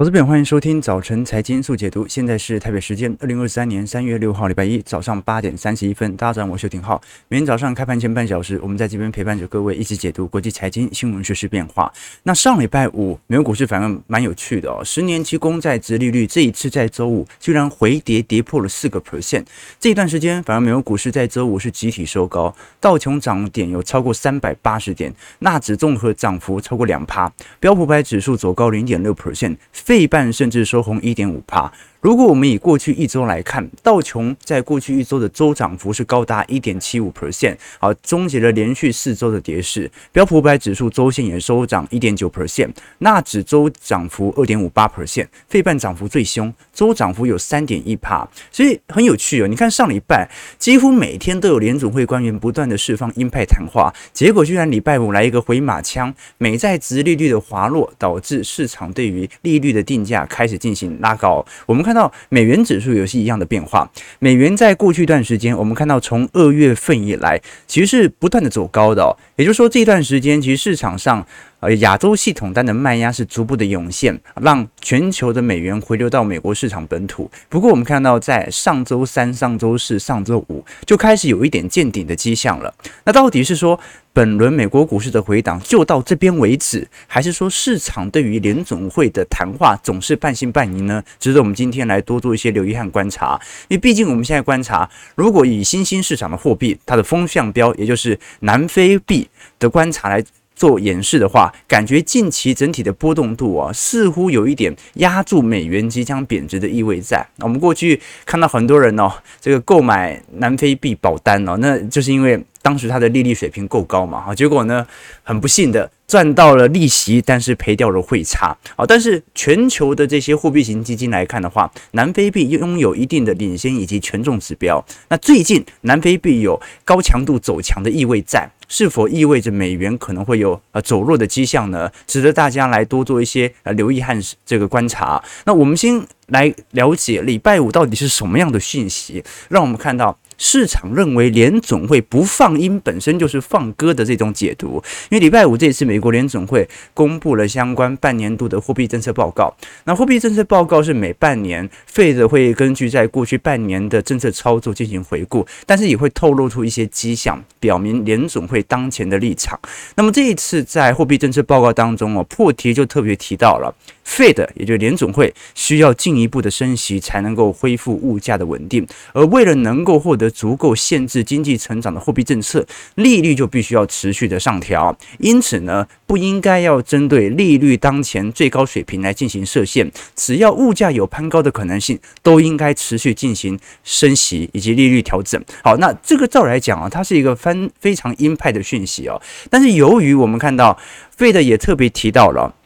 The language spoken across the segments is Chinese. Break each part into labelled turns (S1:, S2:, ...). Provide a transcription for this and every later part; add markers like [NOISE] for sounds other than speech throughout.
S1: 投资朋友，欢迎收听早晨财经速解读。现在是台北时间二零二三年三月六号，礼拜一早上八点三十一分。大家早上好，我是邱廷浩。每天早上开盘前半小时，我们在这边陪伴着各位一起解读国际财经新闻、趋势变化。那上礼拜五，美国股市反而蛮有趣的哦。十年期公债殖利率这一次在周五居然回跌，跌破了四个 percent。这一段时间，反而美国股市在周五是集体收高，道琼涨点有超过三百八十点，纳指综合涨幅超过两趴，标普百指数走高零点六 percent。费半甚至收红一点五帕。如果我们以过去一周来看，道琼在过去一周的周涨幅是高达一点七五 percent，好，终结了连续四周的跌势。标普五百指数周线也收涨一点九 percent，纳指周涨幅二点五八 percent，费半涨幅最凶，周涨幅有三点一帕。所以很有趣哦，你看上礼拜几乎每天都有联准会官员不断的释放鹰派谈话，结果居然礼拜五来一个回马枪，美债殖利率的滑落，导致市场对于利率的定价开始进行拉高。我们看。看到美元指数也是一样的变化。美元在过去一段时间，我们看到从二月份以来，其实是不断的走高的。也就是说，这段时间其实市场上。呃，亚洲系统单的卖压是逐步的涌现，让全球的美元回流到美国市场本土。不过，我们看到在上周三、上周四、上周五就开始有一点见顶的迹象了。那到底是说本轮美国股市的回档就到这边为止，还是说市场对于联总会的谈话总是半信半疑呢？值得我们今天来多做一些留意和观察。因为毕竟我们现在观察，如果以新兴市场的货币它的风向标，也就是南非币的观察来。做演示的话，感觉近期整体的波动度啊，似乎有一点压住美元即将贬值的意味在。我们过去看到很多人哦，这个购买南非币保单哦，那就是因为当时它的利率水平够高嘛，哈，结果呢，很不幸的赚到了利息，但是赔掉了汇差。啊，但是全球的这些货币型基金来看的话，南非币拥有一定的领先以及权重指标。那最近南非币有高强度走强的意味在。是否意味着美元可能会有呃走弱的迹象呢？值得大家来多做一些呃留意和这个观察。那我们先来了解礼拜五到底是什么样的讯息，让我们看到。市场认为联总会不放鹰本身就是放鸽的这种解读，因为礼拜五这次美国联总会公布了相关半年度的货币政策报告。那货币政策报告是每半年，Fed 会根据在过去半年的政策操作进行回顾，但是也会透露出一些迹象，表明联总会当前的立场。那么这一次在货币政策报告当中哦，破题就特别提到了。Fed 也就是联总会需要进一步的升息才能够恢复物价的稳定，而为了能够获得足够限制经济成长的货币政策，利率就必须要持续的上调。因此呢，不应该要针对利率当前最高水平来进行设限，只要物价有攀高的可能性，都应该持续进行升息以及利率调整。好，那这个照来讲啊，它是一个翻非常鹰派的讯息哦。但是由于我们看到 Fed 也特别提到了。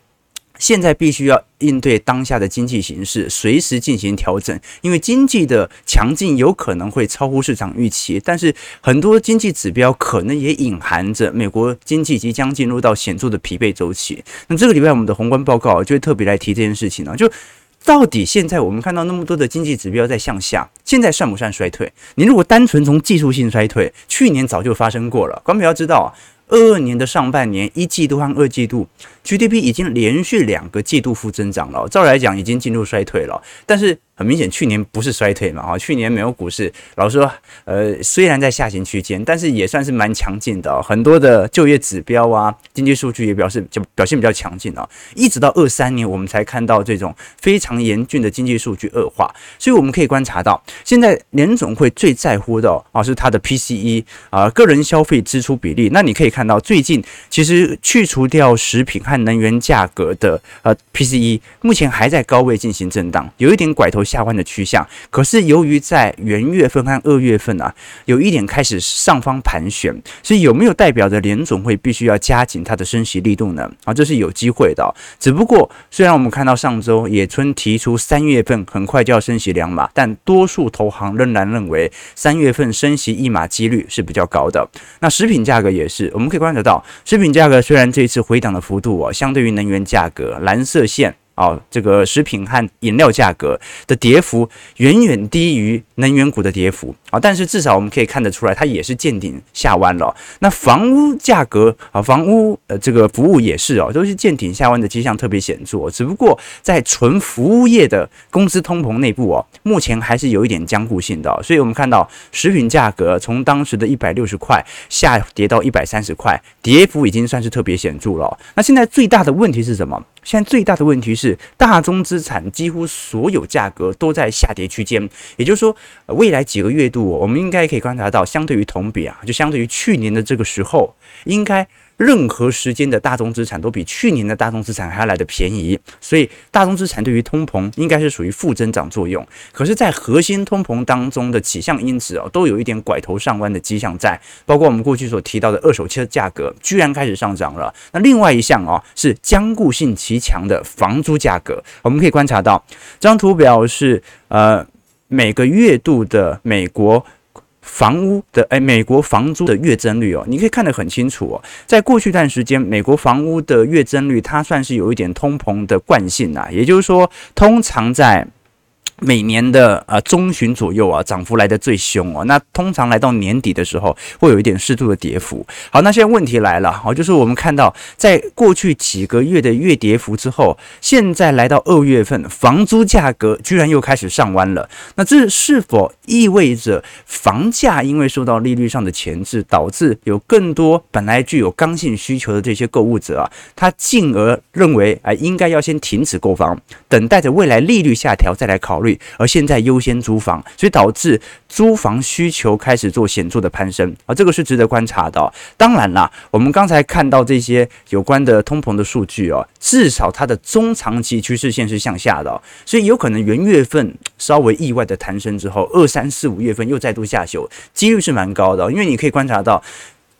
S1: 现在必须要应对当下的经济形势，随时进行调整，因为经济的强劲有可能会超乎市场预期，但是很多经济指标可能也隐含着美国经济即将进入到显著的疲惫周期。那这个礼拜我们的宏观报告就会特别来提这件事情呢，就到底现在我们看到那么多的经济指标在向下，现在算不算衰退？你如果单纯从技术性衰退，去年早就发生过了。观众要知道啊，二二年的上半年一季度和二季度。GDP 已经连续两个季度负增长了，照来讲已经进入衰退了，但是很明显去年不是衰退嘛，哈，去年美国股市老实说，呃，虽然在下行区间，但是也算是蛮强劲的，很多的就业指标啊，经济数据也表示就表现比较强劲啊，一直到二三年我们才看到这种非常严峻的经济数据恶化，所以我们可以观察到，现在联总会最在乎的啊是它的 PCE 啊，个人消费支出比例，那你可以看到最近其实去除掉食品和能源价格的呃 PCE 目前还在高位进行震荡，有一点拐头下弯的趋向。可是由于在元月份和二月份啊，有一点开始上方盘旋，所以有没有代表着联总会必须要加紧它的升息力度呢？啊，这是有机会的。只不过虽然我们看到上周野村提出三月份很快就要升息两码，但多数投行仍然认为三月份升息一码几率是比较高的。那食品价格也是，我们可以观察到，食品价格虽然这一次回档的幅度哦。相对于能源价格，蓝色线啊，这个食品和饮料价格的跌幅远远低于能源股的跌幅啊，但是至少我们可以看得出来，它也是见顶下弯了。那房屋价格啊，房屋呃这个服务也是哦，都是见顶下弯的迹象特别显著。只不过在纯服务业的工资通膨内部哦，目前还是有一点僵固性的。所以我们看到食品价格从当时的一百六十块下跌到一百三十块，跌幅已经算是特别显著了。那现在最大的问题是什么？现在最大的问题是，大宗资产几乎所有价格都在下跌区间，也就是说，未来几个月度，我们应该可以观察到，相对于同比啊，就相对于去年的这个时候，应该。任何时间的大宗资产都比去年的大宗资产还要来得便宜，所以大宗资产对于通膨应该是属于负增长作用。可是，在核心通膨当中的几项因子哦，都有一点拐头上弯的迹象在，包括我们过去所提到的二手车价格居然开始上涨了。那另外一项哦，是坚固性极强的房租价格。我们可以观察到，这张图表是呃每个月度的美国。房屋的诶，美国房租的月增率哦，你可以看得很清楚哦。在过去一段时间，美国房屋的月增率，它算是有一点通膨的惯性啊，也就是说，通常在。每年的呃中旬左右啊，涨幅来的最凶哦。那通常来到年底的时候，会有一点适度的跌幅。好，那现在问题来了，好，就是我们看到在过去几个月的月跌幅之后，现在来到二月份，房租价格居然又开始上弯了。那这是否意味着房价因为受到利率上的钳制，导致有更多本来具有刚性需求的这些购物者啊，他进而认为啊，应该要先停止购房，等待着未来利率下调再来考虑。而现在优先租房，所以导致租房需求开始做显著的攀升啊，这个是值得观察的。当然啦，我们刚才看到这些有关的通膨的数据哦，至少它的中长期趋势线是向下的，所以有可能元月份稍微意外的弹升之后，二三四五月份又再度下修，几率是蛮高的，因为你可以观察到。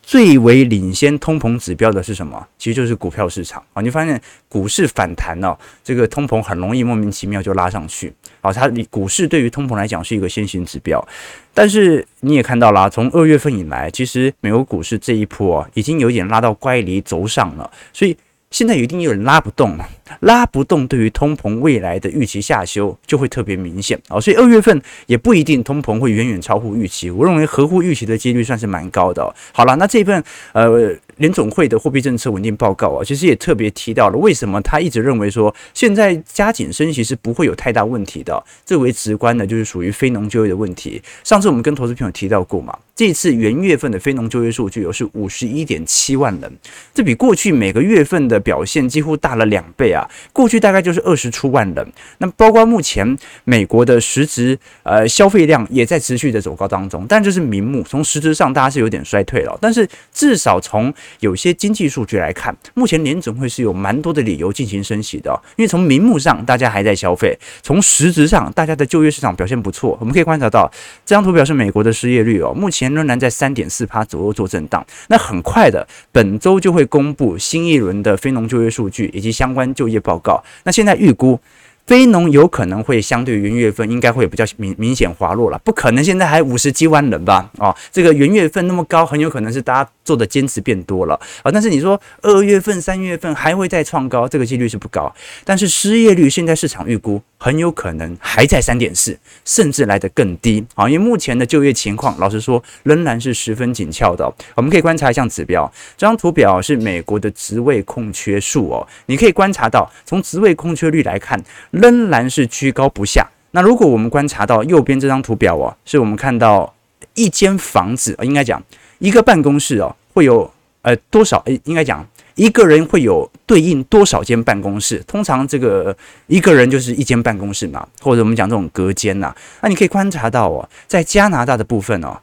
S1: 最为领先通膨指标的是什么？其实就是股票市场啊！你发现股市反弹哦，这个通膨很容易莫名其妙就拉上去啊！它股市对于通膨来讲是一个先行指标，但是你也看到了，从二月份以来，其实美国股市这一波啊，已经有点拉到乖离轴上了，所以。现在一定有人拉不动了，拉不动，对于通膨未来的预期下修就会特别明显啊，所以二月份也不一定通膨会远远超乎预期，我认为合乎预期的几率算是蛮高的。好了，那这份呃联总会的货币政策稳定报告啊，其实也特别提到了为什么他一直认为说现在加紧升息是不会有太大问题的，最为直观的就是属于非农就业的问题。上次我们跟投资朋友提到过嘛。这次元月份的非农就业数据有是五十一点七万人，这比过去每个月份的表现几乎大了两倍！过去大概就是二十出万人。那包括目前美国的实质呃消费量也在持续的走高当中，但这是名目，从实质上大家是有点衰退了。但是至少从有些经济数据来看，目前联准会是有蛮多的理由进行升息的，因为从名目上大家还在消费，从实质上大家的就业市场表现不错。我们可以观察到这张图表是美国的失业率哦，目前。仍然在三点四趴左右做震荡，那很快的，本周就会公布新一轮的非农就业数据以及相关就就业报告。那现在预估。非农有可能会相对于元月份应该会比较明明显滑落了，不可能现在还五十几万人吧？哦，这个元月份那么高，很有可能是大家做的坚持变多了啊。但是你说二月份、三月份还会再创高，这个几率是不高。但是失业率现在市场预估很有可能还在三点四，甚至来得更低啊。因为目前的就业情况，老实说仍然是十分紧俏的。我们可以观察一项指标，这张图表是美国的职位空缺数哦，你可以观察到从职位空缺率来看。仍然是居高不下。那如果我们观察到右边这张图表哦，是我们看到一间房子，应该讲一个办公室哦，会有呃多少？诶，应该讲一个人会有对应多少间办公室？通常这个一个人就是一间办公室嘛，或者我们讲这种隔间呐。那你可以观察到哦，在加拿大的部分哦，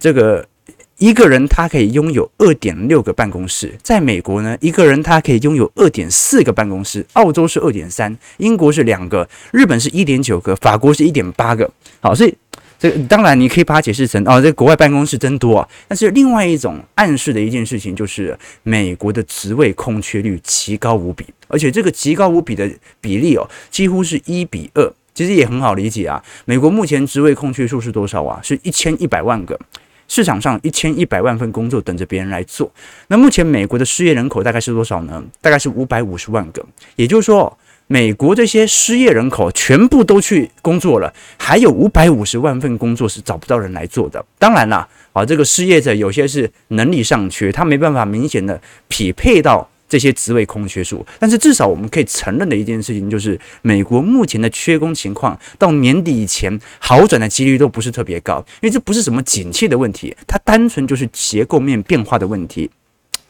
S1: 这个。一个人他可以拥有二点六个办公室，在美国呢，一个人他可以拥有二点四个办公室，澳洲是二点三，英国是两个，日本是一点九个，法国是一点八个。好，所以这当然你可以把它解释成哦，这国外办公室真多啊。但是另外一种暗示的一件事情就是，美国的职位空缺率极高无比，而且这个极高无比的比例哦，几乎是一比二，其实也很好理解啊。美国目前职位空缺数是多少啊？是一千一百万个。市场上一千一百万份工作等着别人来做。那目前美国的失业人口大概是多少呢？大概是五百五十万个。也就是说，美国这些失业人口全部都去工作了，还有五百五十万份工作是找不到人来做的。当然啦，啊，这个失业者有些是能力尚缺，他没办法明显的匹配到这些职位空缺数。但是至少我们可以承认的一件事情就是，美国目前的缺工情况到年底以前好转的几率都不是特别高，因为这不是什么景气的问题，它单纯就是结构面变化的问题。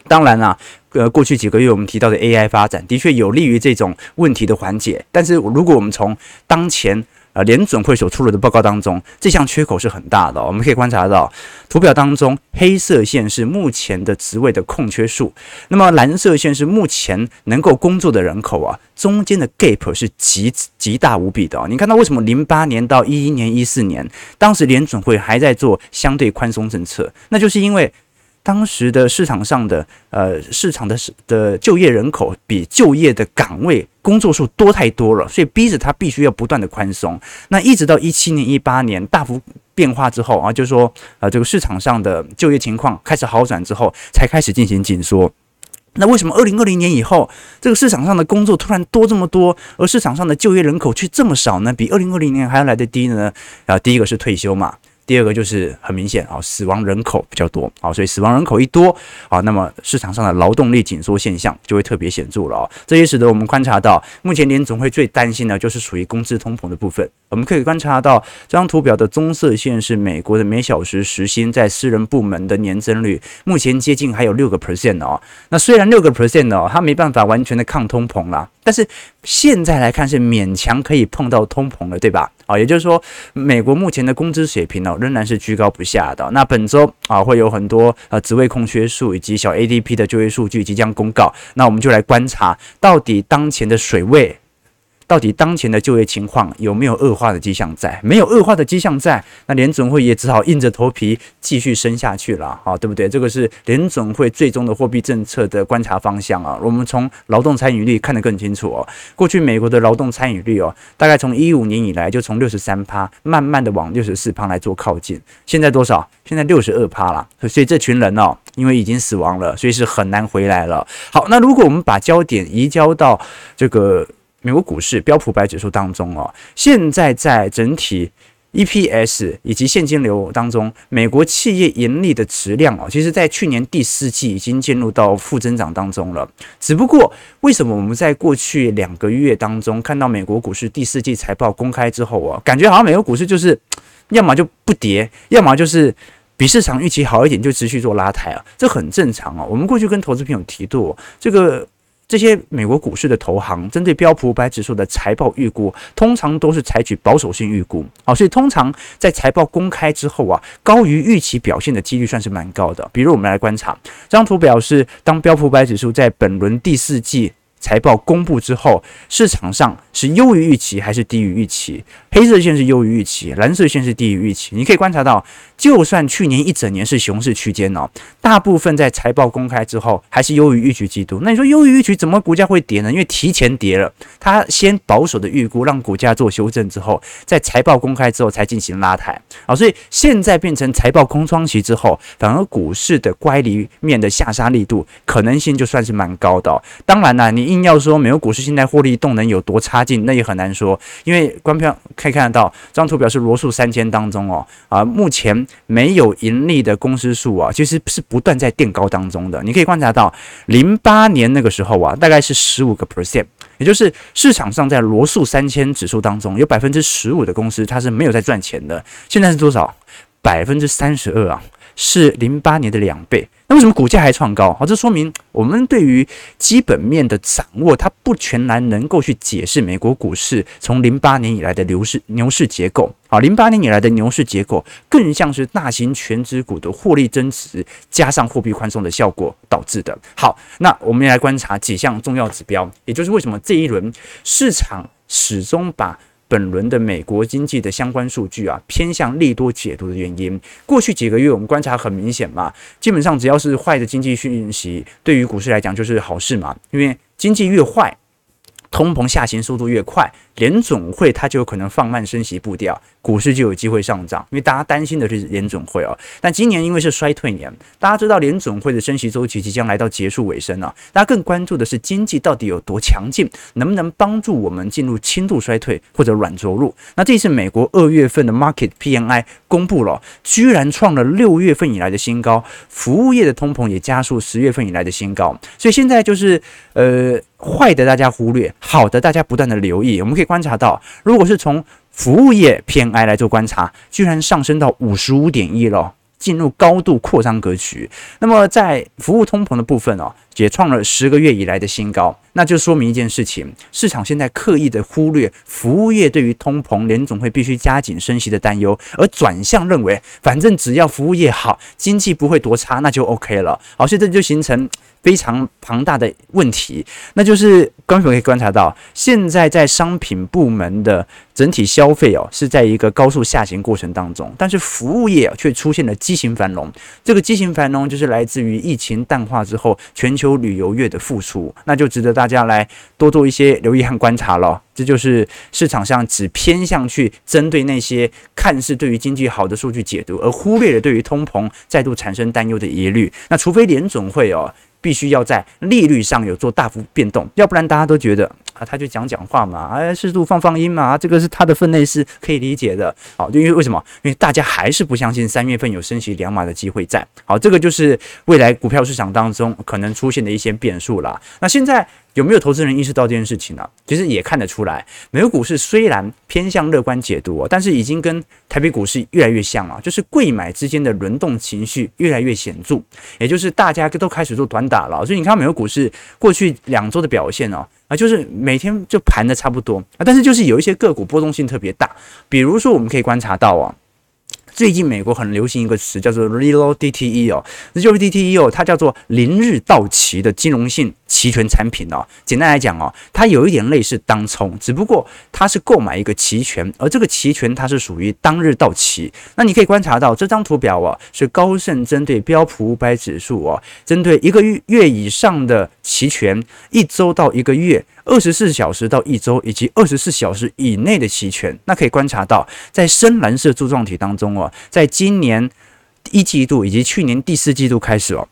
S1: 当然啦，呃，过去几个月我们提到的 AI 发展的确有利于这种问题的缓解。但是如果我们从当前呃联准会所出炉的报告当中，这项缺口是很大的。我们可以观察到，图表当中黑色线是目前的职位的空缺数，那么蓝色线是目前能够工作的人口啊，中间的 gap 是极极大无比的。你看到为什么零八年到一一年、一四年，当时联准会还在做相对宽松政策，那就是因为。当时的市场上的呃市场的的就业人口比就业的岗位工作数多太多了，所以逼着他必须要不断的宽松。那一直到一七年、一八年大幅变化之后啊，就是说呃这个市场上的就业情况开始好转之后，才开始进行紧缩。那为什么二零二零年以后这个市场上的工作突然多这么多，而市场上的就业人口却这么少呢？比二零二零年还要来得低呢？啊，第一个是退休嘛。第二个就是很明显啊，死亡人口比较多啊，所以死亡人口一多啊，那么市场上的劳动力紧缩现象就会特别显著了啊。这也使得我们观察到，目前联总会最担心的就是属于工资通膨的部分。我们可以观察到这张图表的棕色线是美国的每小时时薪在私人部门的年增率，目前接近还有六个 percent 哦。那虽然六个 percent 哦，它没办法完全的抗通膨啦，但是现在来看是勉强可以碰到通膨了，对吧？啊，也就是说，美国目前的工资水平呢，仍然是居高不下的。那本周啊，会有很多呃职位空缺数以及小 ADP 的就业数据即将公告，那我们就来观察到底当前的水位。到底当前的就业情况有没有恶化的迹象在？没有恶化的迹象在，那联准会也只好硬着头皮继续升下去了，好，对不对？这个是联准会最终的货币政策的观察方向啊。我们从劳动参与率看得更清楚哦。过去美国的劳动参与率哦，大概从一五年以来就从六十三趴慢慢的往六十四趴来做靠近，现在多少？现在六十二趴了。所以这群人哦，因为已经死亡了，所以是很难回来了。好，那如果我们把焦点移交到这个。美国股市标普百指数当中哦，现在在整体 EPS 以及现金流当中，美国企业盈利的质量哦，其实在去年第四季已经进入到负增长当中了。只不过，为什么我们在过去两个月当中看到美国股市第四季财报公开之后啊，感觉好像美国股市就是要么就不跌，要么就是比市场预期好一点，就持续做拉抬啊，这很正常啊。我们过去跟投资朋友提过这个。这些美国股市的投行针对标普五百指数的财报预估，通常都是采取保守性预估，好，所以通常在财报公开之后啊，高于预期表现的几率算是蛮高的。比如我们来观察这张图表，示当标普五百指数在本轮第四季。财报公布之后，市场上是优于预期还是低于预期？黑色线是优于预期，蓝色线是低于预期。你可以观察到，就算去年一整年是熊市区间哦，大部分在财报公开之后还是优于预期季度。那你说优于预期怎么股价会跌呢？因为提前跌了，它先保守的预估，让股价做修正之后，在财报公开之后才进行拉抬啊。所以现在变成财报空窗期之后，反而股市的乖离面的下杀力度可能性就算是蛮高的哦。当然了，你。硬要说美国股市现在获利动能有多差劲，那也很难说，因为观票可以看得到，这张图表是罗素三千当中哦，啊，目前没有盈利的公司数啊，其实是不断在垫高当中的。你可以观察到，零八年那个时候啊，大概是十五个 percent，也就是市场上在罗素三千指数当中有百分之十五的公司它是没有在赚钱的。现在是多少？百分之三十二啊。是零八年的两倍，那为什么股价还创高？好，这说明我们对于基本面的掌握，它不全然能够去解释美国股市从零八年以来的牛市牛市结构。好，零八年以来的牛市结构更像是大型全值股的获利增值加上货币宽松的效果导致的。好，那我们来观察几项重要指标，也就是为什么这一轮市场始终把。本轮的美国经济的相关数据啊，偏向利多解读的原因。过去几个月我们观察很明显嘛，基本上只要是坏的经济讯息，对于股市来讲就是好事嘛，因为经济越坏，通膨下行速度越快，联总会它就有可能放慢升息步调，股市就有机会上涨。因为大家担心的是联总会哦，但今年因为是衰退年，大家知道联总会的升息周期即将来到结束尾声了，大家更关注的是经济到底有多强劲，能不能帮助我们进入轻度衰退或者软着陆？那这次美国二月份的 Market PMI 公布了，居然创了六月份以来的新高，服务业的通膨也加速十月份以来的新高，所以现在就是呃。坏的大家忽略，好的大家不断的留意。我们可以观察到，如果是从服务业 PMI 来做观察，居然上升到五十五点一了，进入高度扩张格局。那么在服务通膨的部分哦，也创了十个月以来的新高。那就说明一件事情，市场现在刻意的忽略服务业对于通膨联总会必须加紧升息的担忧，而转向认为，反正只要服务业好，经济不会多差，那就 OK 了。好，所以这就形成。非常庞大的问题，那就是观众可以观察到，现在在商品部门的整体消费哦，是在一个高速下行过程当中，但是服务业却出现了畸形繁荣。这个畸形繁荣就是来自于疫情淡化之后，全球旅游业的复苏，那就值得大家来多做一些留意和观察了。这就是市场上只偏向去针对那些看似对于经济好的数据解读，而忽略了对于通膨再度产生担忧的疑虑。那除非联准会哦。必须要在利率上有做大幅变动，要不然大家都觉得他就讲讲话嘛，哎，适度放放音嘛，这个是他的分内事，可以理解的。好，就因为为什么？因为大家还是不相信三月份有升息两码的机会在。好，这个就是未来股票市场当中可能出现的一些变数啦。那现在。有没有投资人意识到这件事情呢？其实也看得出来，美国股市虽然偏向乐观解读，但是已经跟台北股市越来越像了，就是贵买之间的轮动情绪越来越显著，也就是大家都开始做短打了。所以你看美国股市过去两周的表现哦，啊，就是每天就盘的差不多啊，但是就是有一些个股波动性特别大，比如说我们可以观察到啊。最近美国很流行一个词叫做 Zero DTE 哦，Zero DTE 哦，它叫做零日到期的金融性期权产品哦。简单来讲哦，它有一点类似当冲，只不过它是购买一个期权，而这个期权它是属于当日到期。那你可以观察到这张图表哦，是高盛针对标普五百指数哦，针对一个月月以上的期权，一周到一个月。二十四小时到一周，以及二十四小时以内的期权，那可以观察到，在深蓝色柱状体当中哦，在今年一季度以及去年第四季度开始哦，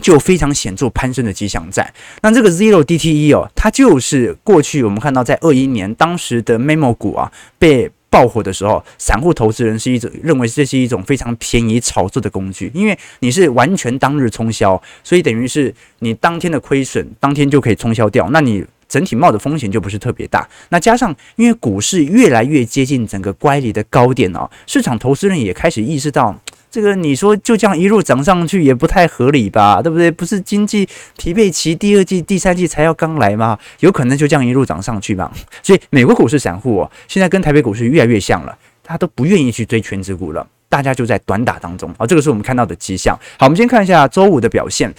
S1: 就非常显著攀升的迹象在。那这个 Zero DTE 哦，它就是过去我们看到在二一年当时的 Memo 股啊被爆火的时候，散户投资人是一种认为这是一种非常便宜炒作的工具，因为你是完全当日冲销，所以等于是你当天的亏损当天就可以冲销掉，那你。整体冒的风险就不是特别大，那加上因为股市越来越接近整个乖离的高点哦，市场投资人也开始意识到，这个你说就这样一路涨上去也不太合理吧，对不对？不是经济疲惫期第二季、第三季才要刚来吗？有可能就这样一路涨上去吧？所以美国股市散户哦，现在跟台北股市越来越像了，他都不愿意去追全职股了，大家就在短打当中啊，这个是我们看到的迹象。好，我们先看一下周五的表现。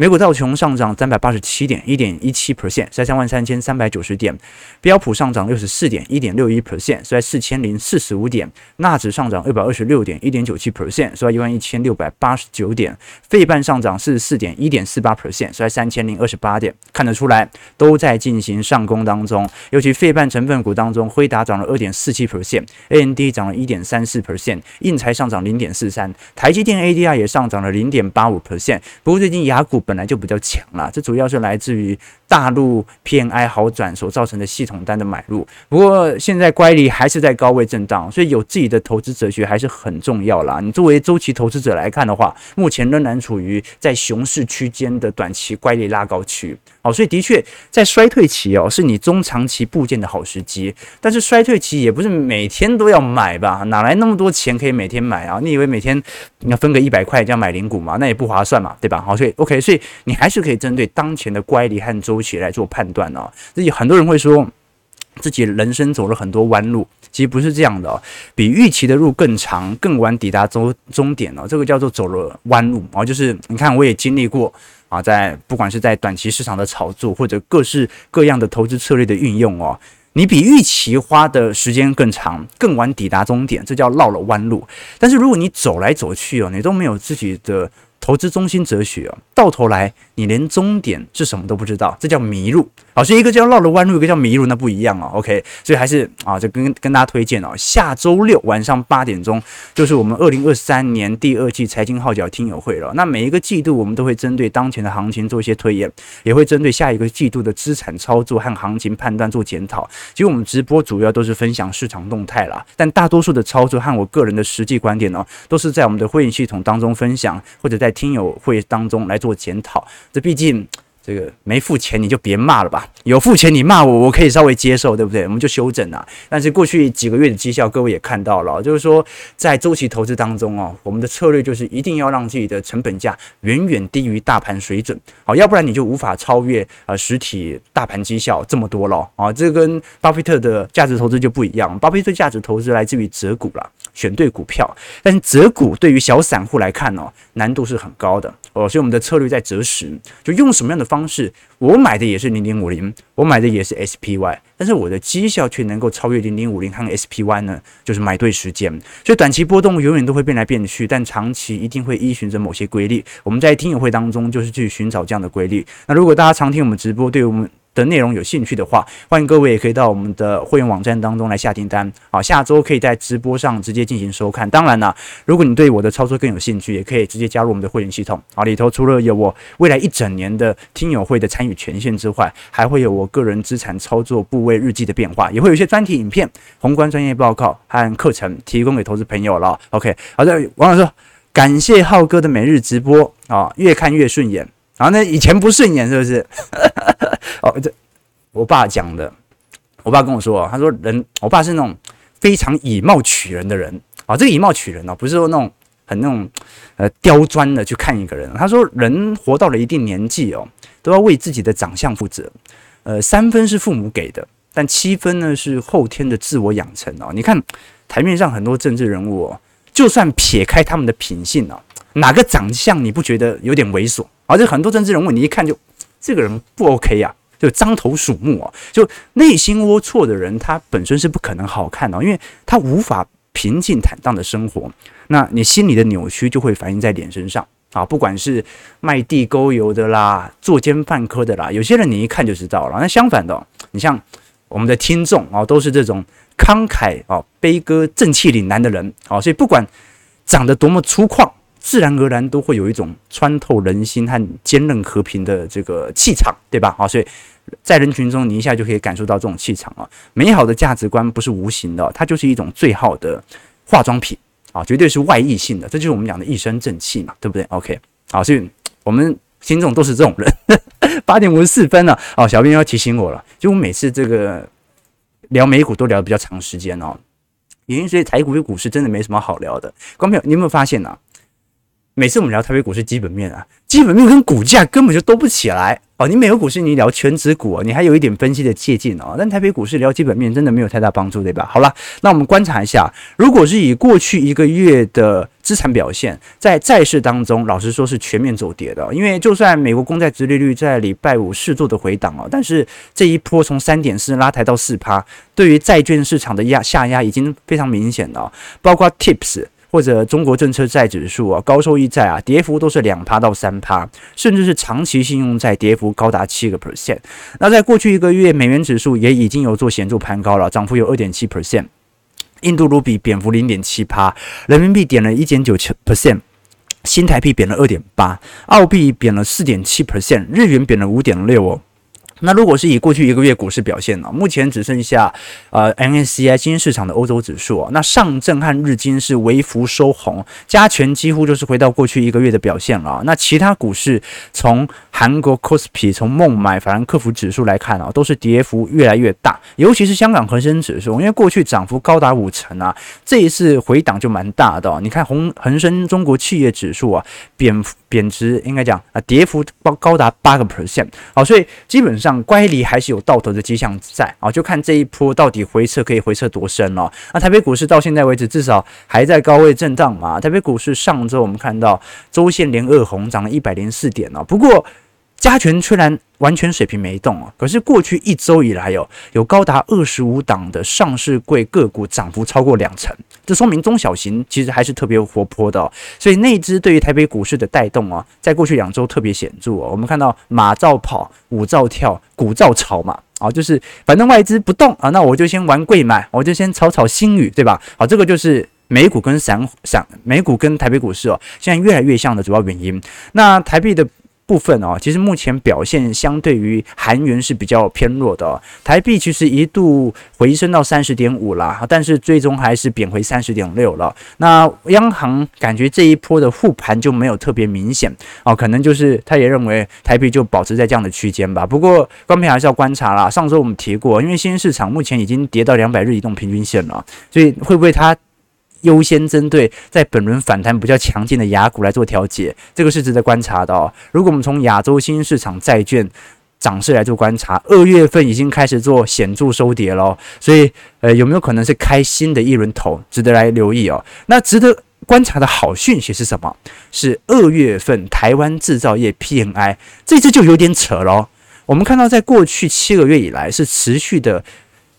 S1: 美股道琼上涨三百八十七点一点一七 percent，在三万三千三百九十点；标普上涨六十四点一点六一 percent，在四千零四十五点；纳指上涨二百二十六点一点九七 percent，在一万一千六百八十九点；费半上涨四十四点一点四八 percent，在三千零二十八点。看得出来，都在进行上攻当中。尤其费半成分股当中，辉达涨了二点四七 percent，AMD 涨了一点三四 percent，印材上涨零点四三，台积电 ADR 也上涨了零点八五 percent。不过最近雅股。本来就比较强了，这主要是来自于大陆 PMI 好转所造成的系统单的买入。不过现在乖离还是在高位震荡，所以有自己的投资哲学还是很重要啦。你作为周期投资者来看的话，目前仍然处于在熊市区间的短期乖离拉高区。好，所以的确在衰退期哦，是你中长期布建的好时机。但是衰退期也不是每天都要买吧？哪来那么多钱可以每天买啊？你以为每天你要分个一百块这样买零股吗？那也不划算嘛，对吧？好，所以 OK，所以。你还是可以针对当前的乖离和周期来做判断哦。自己很多人会说自己人生走了很多弯路，其实不是这样的哦。比预期的路更长，更晚抵达终终点哦。这个叫做走了弯路哦。就是你看，我也经历过啊，在不管是在短期市场的炒作，或者各式各样的投资策略的运用哦，你比预期花的时间更长，更晚抵达终点，这叫绕了弯路。但是如果你走来走去哦，你都没有自己的。投资中心哲学啊，到头来你连终点是什么都不知道，这叫迷路。好，所以一个叫绕了弯路，一个叫迷路，那不一样哦。OK，所以还是啊，就跟跟大家推荐哦，下周六晚上八点钟就是我们二零二三年第二季财经号角听友会了。那每一个季度我们都会针对当前的行情做一些推演，也会针对下一个季度的资产操作和行情判断做检讨。其实我们直播主要都是分享市场动态啦，但大多数的操作和我个人的实际观点呢，都是在我们的会员系统当中分享，或者在听友会当中来做检讨。这毕竟。这个没付钱你就别骂了吧，有付钱你骂我，我可以稍微接受，对不对？我们就修正啊。但是过去几个月的绩效，各位也看到了，就是说在周期投资当中哦，我们的策略就是一定要让自己的成本价远远低于大盘水准，好，要不然你就无法超越呃实体大盘绩效这么多了啊。这跟巴菲特的价值投资就不一样，巴菲特价值投资来自于择股啦，选对股票，但是择股对于小散户来看哦，难度是很高的。哦，所以我们的策略在择时，就用什么样的方式？我买的也是零零五零，我买的也是 SPY，但是我的绩效却能够超越零零五零和 SPY 呢？就是买对时间。所以短期波动永远都会变来变去，但长期一定会依循着某些规律。我们在听友会当中就是去寻找这样的规律。那如果大家常听我们直播，对我们的内容有兴趣的话，欢迎各位也可以到我们的会员网站当中来下订单啊。下周可以在直播上直接进行收看。当然了，如果你对我的操作更有兴趣，也可以直接加入我们的会员系统啊。里头除了有我未来一整年的听友会的参与权限之外，还会有我个人资产操作部位日记的变化，也会有一些专题影片、宏观专业报告和课程提供给投资朋友了。OK，好的，王老师，感谢浩哥的每日直播啊，越看越顺眼。然后呢，以前不顺眼是不是？[LAUGHS] 哦，这我爸讲的。我爸跟我说，他说人，我爸是那种非常以貌取人的人啊。这个以貌取人哦，不是说那种很那种呃刁钻的去看一个人。他说，人活到了一定年纪哦，都要为自己的长相负责。呃，三分是父母给的，但七分呢是后天的自我养成哦。你看台面上很多政治人物哦，就算撇开他们的品性哦，哪个长相你不觉得有点猥琐？而且很多政治人物，你一看就这个人不 OK 呀，就獐头鼠目啊，就内心龌龊的人，他本身是不可能好看的，因为他无法平静坦荡的生活。那你心里的扭曲就会反映在脸身上啊，不管是卖地沟油的啦，作奸犯科的啦，有些人你一看就知道了。那相反的，你像我们的听众啊，都是这种慷慨啊、悲歌、正气凛然的人啊，所以不管长得多么粗犷。自然而然都会有一种穿透人心和坚韧和平的这个气场，对吧？啊，所以在人群中，你一下就可以感受到这种气场啊。美好的价值观不是无形的，它就是一种最好的化妆品啊，绝对是外溢性的。这就是我们讲的一身正气嘛，对不对？OK，好，所以我们听众都是这种人。[LAUGHS] 八点五十四分了，哦，小编要提醒我了，就我每次这个聊美股都聊的比较长时间哦，原因所以台股与股市真的没什么好聊的。观众朋友，你有没有发现呢、每次我们聊台北股市基本面啊，基本面跟股价根本就都不起来。哦。你美国股市你聊全值股，你还有一点分析的借鉴哦。但台北股市聊基本面真的没有太大帮助，对吧？好了，那我们观察一下，如果是以过去一个月的资产表现，在债市当中，老实说是全面走跌的。因为就算美国公债殖利率在礼拜五适度的回档哦，但是这一波从三点四拉抬到四趴，对于债券市场的压下压已经非常明显了，包括 TIPS。或者中国政策债指数啊，高收益债啊，跌幅都是两趴到三趴，甚至是长期信用债跌幅高达七个 percent。那在过去一个月，美元指数也已经有做显著攀高了，涨幅有二点七 percent。印度卢比贬幅零点七趴，人民币贬了一点九七 percent，新台币贬了二点八，澳币贬了四点七 percent，日元贬了五点六哦。那如果是以过去一个月股市表现呢？目前只剩下呃 MSCI 新兴市场的欧洲指数啊，那上证和日经是微幅收红，加权几乎就是回到过去一个月的表现了。那其他股市从韩国 KOSPI 从孟买法兰克福指数来看啊，都是跌幅越来越大，尤其是香港恒生指数，因为过去涨幅高达五成啊，这一次回档就蛮大的。你看红恒生中国企业指数啊，贬贬值应该讲啊，跌幅高高达八个 percent，好，所以基本上。乖离还是有倒头的迹象在啊，就看这一波到底回撤可以回撤多深了。那台北股市到现在为止至少还在高位震荡嘛。台北股市上周我们看到周线连二红，涨了一百零四点哦。不过加权虽然完全水平没动哦，可是过去一周以来有有高达二十五档的上市柜个股涨幅超过两成，这说明中小型其实还是特别活泼的哦。所以内资对于台北股市的带动啊，在过去两周特别显著哦。我们看到马照跑，舞照跳，股照炒嘛，啊，就是反正外资不动啊，那我就先玩贵买，我就先炒炒新语，对吧？好，这个就是美股跟散散美股跟台北股市哦，现在越来越像的主要原因。那台币的。部分哦，其实目前表现相对于韩元是比较偏弱的。台币其实一度回升到三十点五啦，但是最终还是贬回三十点六了。那央行感觉这一波的护盘就没有特别明显哦，可能就是他也认为台币就保持在这样的区间吧。不过观众还是要观察啦。上周我们提过，因为新兴市场目前已经跌到两百日移动平均线了，所以会不会它？优先针对在本轮反弹比较强劲的雅股来做调节，这个是值得观察的哦。如果我们从亚洲新兴市场债券涨势来做观察，二月份已经开始做显著收跌了，所以呃有没有可能是开新的一轮头，值得来留意哦。那值得观察的好讯息是什么？是二月份台湾制造业 PMI，这次就有点扯咯。我们看到在过去七个月以来是持续的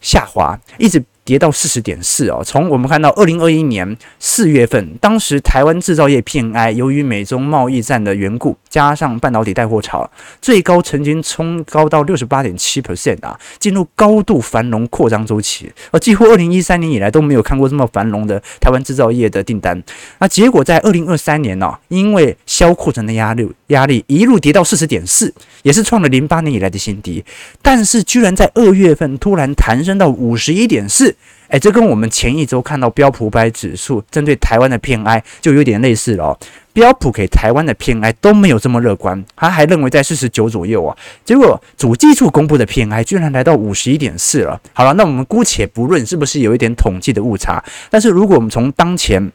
S1: 下滑，一直。跌到四十点四哦，从我们看到二零二一年四月份，当时台湾制造业 PMI 由于美中贸易战的缘故，加上半导体带货潮，最高曾经冲高到六十八点七 percent 啊，进入高度繁荣扩张周期，而几乎二零一三年以来都没有看过这么繁荣的台湾制造业的订单。那结果在二零二三年呢、因为销库存的压力，压力一路跌到四十点四，也是创了零八年以来的新低，但是居然在二月份突然弹升到五十一点四。哎，这跟我们前一周看到标普五百指数针对台湾的 PMI 就有点类似了哦。标普给台湾的 PMI 都没有这么乐观，他还认为在四十九左右啊。结果主计处公布的 PMI 居然来到五十一点四了。好了，那我们姑且不论是不是有一点统计的误差，但是如果我们从当前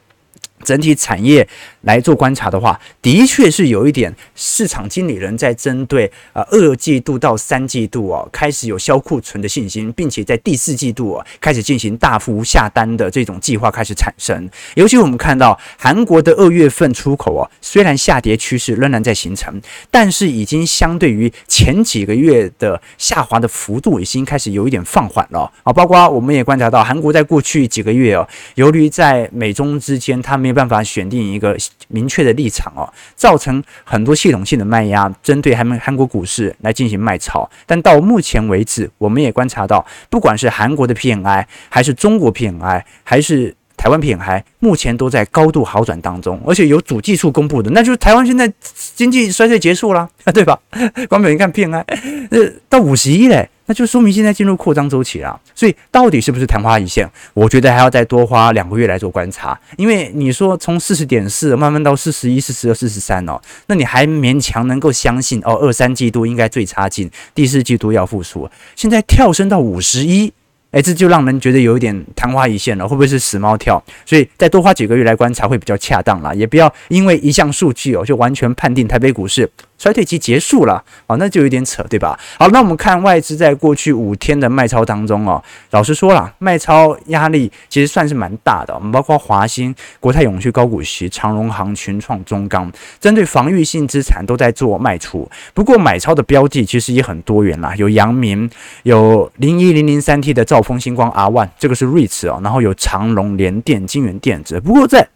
S1: 整体产业来做观察的话，的确是有一点市场经理人在针对啊二季度到三季度啊开始有销库存的信心，并且在第四季度啊开始进行大幅下单的这种计划开始产生。尤其我们看到韩国的二月份出口啊，虽然下跌趋势仍然在形成，但是已经相对于前几个月的下滑的幅度已经开始有一点放缓了啊。包括我们也观察到，韩国在过去几个月哦，由于在美中之间，它没有办法选定一个明确的立场哦，造成很多系统性的卖压，针对韩韩国股市来进行卖超。但到目前为止，我们也观察到，不管是韩国的 PMI，还是中国 PMI，还是台湾 PMI，目前都在高度好转当中，而且有主计处公布的，那就是台湾现在经济衰退结束了，对吧？光表你看 PMI，呃，到五十一嘞。那就说明现在进入扩张周期了，所以到底是不是昙花一现？我觉得还要再多花两个月来做观察。因为你说从四十点四慢慢到四十一、四十二、四十三哦，那你还勉强能够相信哦，二三季度应该最差劲，第四季度要复苏。现在跳升到五十一，哎，这就让人觉得有一点昙花一现了，会不会是死猫跳？所以再多花几个月来观察会比较恰当啦，也不要因为一项数据哦就完全判定台北股市。衰退期结束了，哦，那就有点扯，对吧？好，那我们看外资在过去五天的卖超当中哦，老实说了，卖超压力其实算是蛮大的。我们包括华兴、国泰永续高股息、长荣行、群创、中钢，针对防御性资产都在做卖出。不过买超的标的其实也很多元啦，有阳明，有零一零零三 T 的兆丰星光 R One，这个是 REITs 哦，然后有长荣、联电、晶圆电子。不过在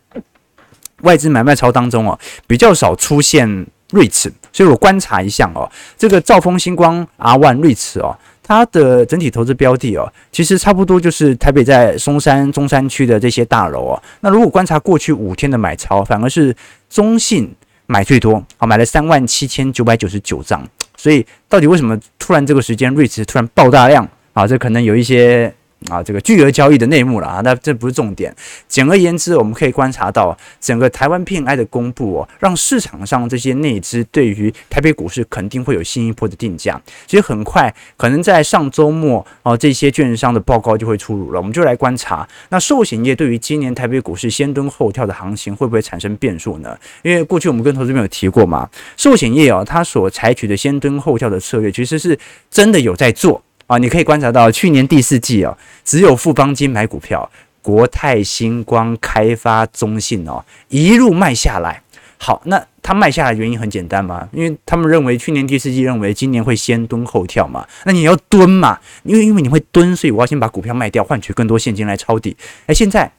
S1: 外资买卖超当中哦，比较少出现。瑞驰，所以我观察一下哦，这个兆丰星光 R1 瑞驰哦，它的整体投资标的哦，其实差不多就是台北在松山中山区的这些大楼哦。那如果观察过去五天的买超，反而是中信买最多，好，买了三万七千九百九十九张。所以到底为什么突然这个时间瑞驰突然爆大量啊？这可能有一些。啊，这个巨额交易的内幕了啊，那这不是重点。简而言之，我们可以观察到整个台湾 PMI 的公布哦，让市场上这些内资对于台北股市肯定会有新一波的定价。其实很快，可能在上周末哦，这些券商的报告就会出炉了。我们就来观察，那寿险业对于今年台北股市先蹲后跳的行情会不会产生变数呢？因为过去我们跟投资朋友提过嘛，寿险业哦，它所采取的先蹲后跳的策略，其实是真的有在做。啊，你可以观察到，去年第四季哦，只有富邦金买股票，国泰、星光、开发、中信哦，一路卖下来，好，那它卖下来原因很简单嘛，因为他们认为去年第四季认为今年会先蹲后跳嘛，那你要蹲嘛，因为因为你会蹲，所以我要先把股票卖掉，换取更多现金来抄底。哎，现在。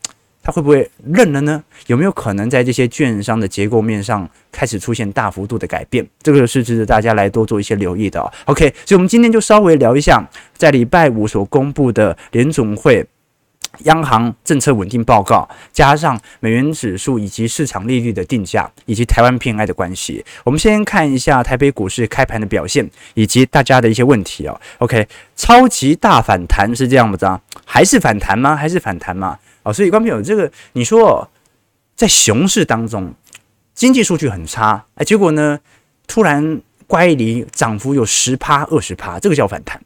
S1: 它会不会认了呢？有没有可能在这些券商的结构面上开始出现大幅度的改变？这个是值得大家来多做一些留意的哦。OK，所以我们今天就稍微聊一下，在礼拜五所公布的联总会央行政策稳定报告，加上美元指数以及市场利率的定价，以及台湾 PMI 的关系。我们先看一下台北股市开盘的表现，以及大家的一些问题哦。OK，超级大反弹是这样子啊？还是反弹吗？还是反弹吗？哦，所以观众朋友，这个你说在熊市当中，经济数据很差，哎，结果呢，突然乖离涨幅有十趴、二十趴，这个叫反弹。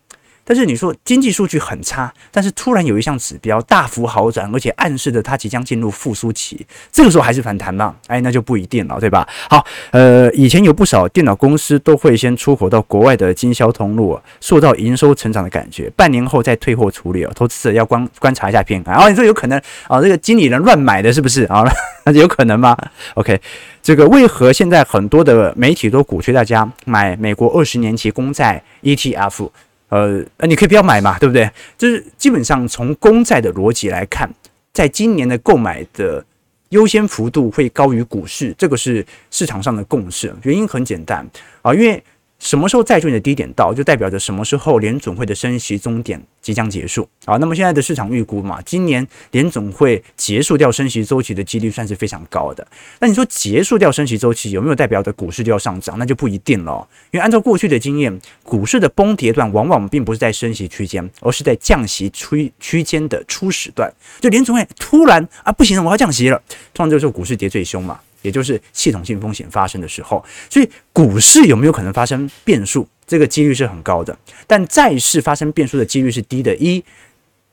S1: 但是你说经济数据很差，但是突然有一项指标大幅好转，而且暗示着它即将进入复苏期，这个时候还是反弹吗？哎，那就不一定了，对吧？好，呃，以前有不少电脑公司都会先出口到国外的经销通路，塑造营收成长的感觉，半年后再退货处理哦。投资者要观观察一下偏看。然后你说有可能啊，这个经理人乱买的，是不是 [LAUGHS] 啊？那有可能吗？OK，这个为何现在很多的媒体都鼓吹大家买美国二十年期公债 ETF？呃呃，你可以不要买嘛，对不对？就是基本上从公债的逻辑来看，在今年的购买的优先幅度会高于股市，这个是市场上的共识。原因很简单啊，因为。什么时候债券的低点到，就代表着什么时候联总会的升息终点即将结束。啊，那么现在的市场预估嘛，今年联总会结束掉升息周期的几率算是非常高的。那你说结束掉升息周期有没有代表着股市就要上涨？那就不一定了。因为按照过去的经验，股市的崩跌段往往并不是在升息区间，而是在降息区区间的初始段。就联总会突然啊，不行了，我要降息了，通常这个时候股市跌最凶嘛。也就是系统性风险发生的时候，所以股市有没有可能发生变数？这个几率是很高的，但债市发生变数的几率是低的。一，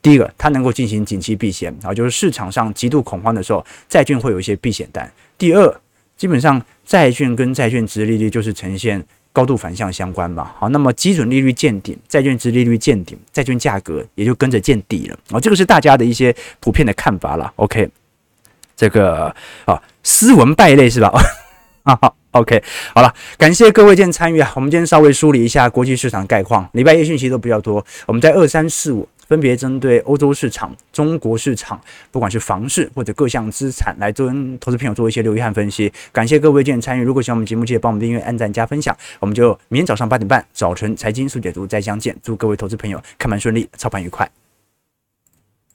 S1: 第一个，它能够进行紧急避险啊，就是市场上极度恐慌的时候，债券会有一些避险单。第二，基本上债券跟债券值利率就是呈现高度反向相关嘛。好，那么基准利率见顶，债券值利率见顶，债券价格也就跟着见底了啊。这个是大家的一些普遍的看法了。OK。这个啊，斯文败类是吧？[LAUGHS] 啊好，OK，好了，感谢各位今天参与啊。我们今天稍微梳理一下国际市场概况，礼拜一讯息都比较多。我们在二三四五分别针对欧洲市场、中国市场，不管是房市或者各项资产，来跟投资朋友做一些留意和分析。感谢各位今天参与。如果喜欢我们节目，记得帮我们订阅、按赞、加分享。我们就明天早上八点半早晨财经速解读再相见。祝各位投资朋友看盘顺利，操盘愉快。